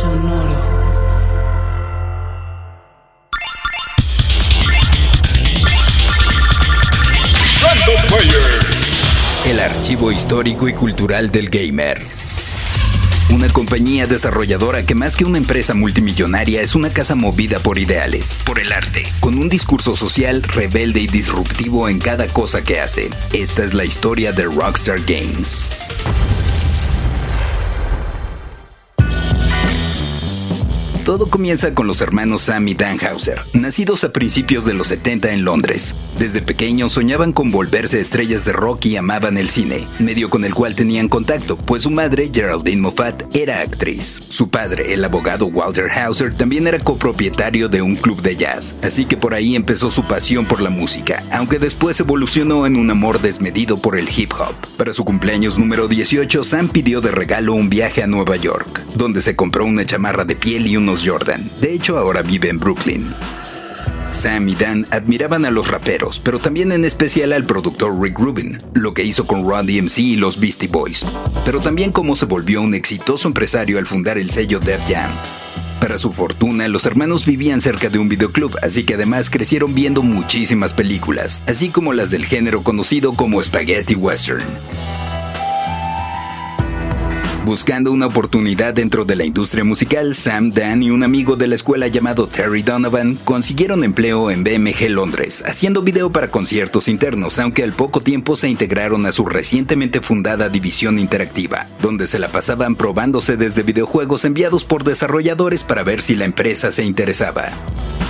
Sonoro. El archivo histórico y cultural del gamer. Una compañía desarrolladora que más que una empresa multimillonaria es una casa movida por ideales, por el arte, con un discurso social rebelde y disruptivo en cada cosa que hace. Esta es la historia de Rockstar Games. Todo comienza con los hermanos Sam y Dan Hauser, nacidos a principios de los 70 en Londres. Desde pequeños soñaban con volverse estrellas de rock y amaban el cine, medio con el cual tenían contacto, pues su madre, Geraldine Moffat, era actriz. Su padre, el abogado Walter Hauser, también era copropietario de un club de jazz, así que por ahí empezó su pasión por la música, aunque después evolucionó en un amor desmedido por el hip hop. Para su cumpleaños número 18, Sam pidió de regalo un viaje a Nueva York, donde se compró una chamarra de piel y unos Jordan. De hecho, ahora vive en Brooklyn. Sam y Dan admiraban a los raperos, pero también en especial al productor Rick Rubin, lo que hizo con Run DMC y los Beastie Boys, pero también cómo se volvió un exitoso empresario al fundar el sello Def Jam. Para su fortuna, los hermanos vivían cerca de un videoclub, así que además crecieron viendo muchísimas películas, así como las del género conocido como Spaghetti Western. Buscando una oportunidad dentro de la industria musical, Sam, Dan y un amigo de la escuela llamado Terry Donovan consiguieron empleo en BMG Londres, haciendo video para conciertos internos, aunque al poco tiempo se integraron a su recientemente fundada división interactiva, donde se la pasaban probándose desde videojuegos enviados por desarrolladores para ver si la empresa se interesaba.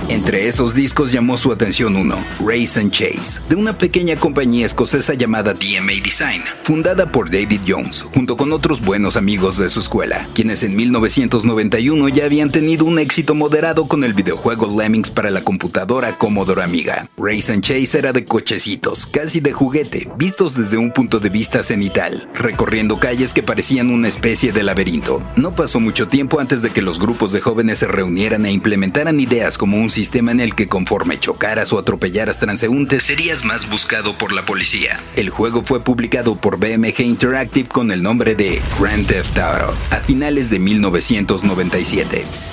Entre esos discos llamó su atención uno, Race and Chase, de una pequeña compañía escocesa llamada DMA Design, fundada por David Jones, junto con otros buenos amigos de su escuela, quienes en 1991 ya habían tenido un éxito moderado con el videojuego Lemmings para la computadora Commodore Amiga. Race and Chase era de cochecitos, casi de juguete, vistos desde un punto de vista cenital, recorriendo calles que parecían una especie de laberinto. No pasó mucho tiempo antes de que los grupos de jóvenes se reunieran e implementaran ideas como un sistema en el que conforme chocaras o atropellaras transeúntes serías más buscado por la policía. El juego fue publicado por BMG Interactive con el nombre de Grand Theft Auto a finales de 1997.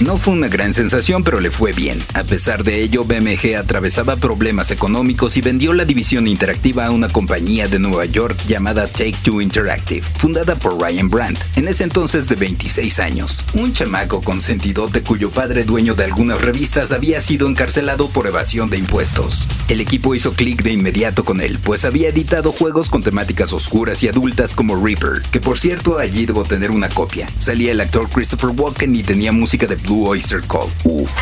No fue una gran sensación, pero le fue bien. A pesar de ello, BMG atravesaba problemas económicos y vendió la división interactiva a una compañía de Nueva York llamada Take Two Interactive, fundada por Ryan Brandt, en ese entonces de 26 años. Un chamaco consentidote cuyo padre, dueño de algunas revistas, había sido encarcelado por evasión de impuestos. El equipo hizo clic de inmediato con él, pues había editado juegos con temáticas oscuras y adultas como Reaper, que por cierto allí debo tener una copia. Salía el actor Christopher Walken y tenía música de Blue Oyster Cult. Uf.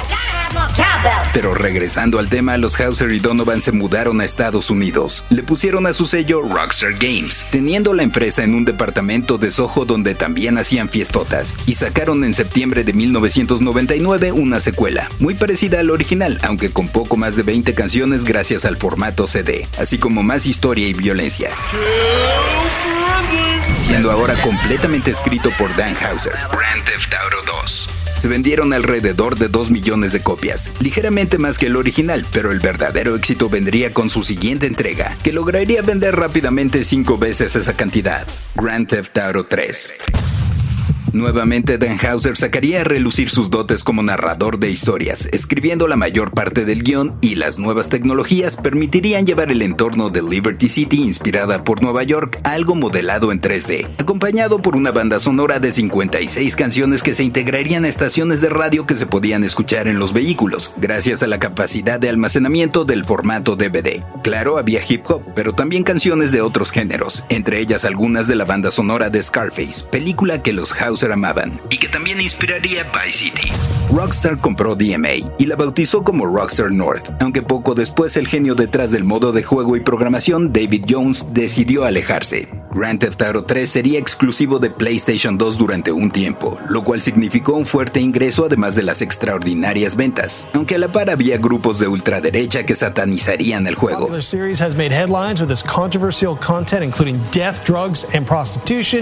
Pero regresando al tema, los Hauser y Donovan se mudaron a Estados Unidos. Le pusieron a su sello Rockstar Games, teniendo la empresa en un departamento de Soho donde también hacían fiestotas, y sacaron en septiembre de 1999 una secuela, muy parecida al original, aunque con poco más de 20 canciones gracias al formato CD, así como más historia y violencia. Siendo ahora completamente escrito por Dan Hauser. Grand Theft Auto 2. Se vendieron alrededor de 2 millones de copias, ligeramente más que el original, pero el verdadero éxito vendría con su siguiente entrega, que lograría vender rápidamente 5 veces esa cantidad, Grand Theft Auto 3. Nuevamente Dan Hauser sacaría a relucir sus dotes como narrador de historias, escribiendo la mayor parte del guion y las nuevas tecnologías permitirían llevar el entorno de Liberty City inspirada por Nueva York a algo modelado en 3D, acompañado por una banda sonora de 56 canciones que se integrarían a estaciones de radio que se podían escuchar en los vehículos, gracias a la capacidad de almacenamiento del formato DVD. Claro, había hip hop, pero también canciones de otros géneros, entre ellas algunas de la banda sonora de Scarface, película que los Hauser Amaban y que también inspiraría Vice City. Rockstar compró DMA y la bautizó como Rockstar North, aunque poco después el genio detrás del modo de juego y programación, David Jones, decidió alejarse. Grand Theft Auto 3 sería exclusivo de PlayStation 2 durante un tiempo, lo cual significó un fuerte ingreso además de las extraordinarias ventas, aunque a la par había grupos de ultraderecha que satanizarían el juego.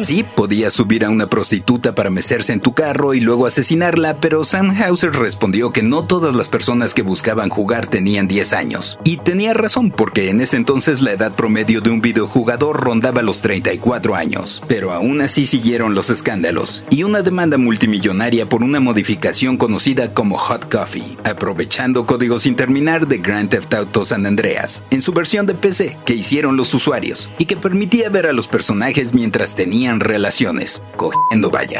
Sí, podías subir a una prostituta para mecerse en tu carro y luego asesinarla, pero Sam Hauser respondió que no todas las personas que buscaban jugar tenían 10 años. Y tenía razón, porque en ese entonces la edad promedio de un videojugador rondaba los 34 años. Pero aún así siguieron los escándalos y una demanda multimillonaria por una modificación conocida como Hot Coffee, aprovechando códigos sin terminar de Grand Theft Auto San Andreas, en su versión de PC que hicieron los usuarios y que permitía ver a los personajes mientras tenían relaciones, cogiendo vaya.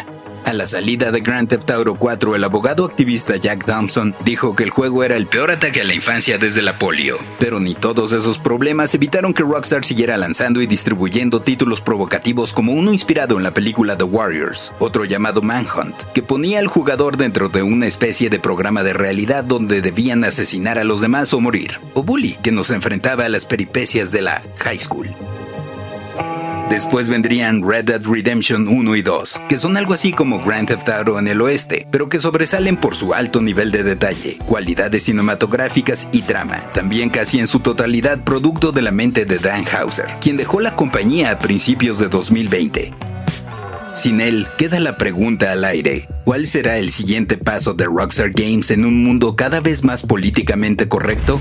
A la salida de Grand Theft Auto 4, el abogado activista Jack Thompson dijo que el juego era el peor ataque a la infancia desde la polio. Pero ni todos esos problemas evitaron que Rockstar siguiera lanzando y distribuyendo títulos provocativos como uno inspirado en la película The Warriors, otro llamado Manhunt, que ponía al jugador dentro de una especie de programa de realidad donde debían asesinar a los demás o morir, o Bully, que nos enfrentaba a las peripecias de la high school. Después vendrían Red Dead Redemption 1 y 2, que son algo así como Grand Theft Auto en el oeste, pero que sobresalen por su alto nivel de detalle, cualidades cinematográficas y trama, también casi en su totalidad producto de la mente de Dan Hauser, quien dejó la compañía a principios de 2020. Sin él, queda la pregunta al aire. ¿Cuál será el siguiente paso de Rockstar Games en un mundo cada vez más políticamente correcto?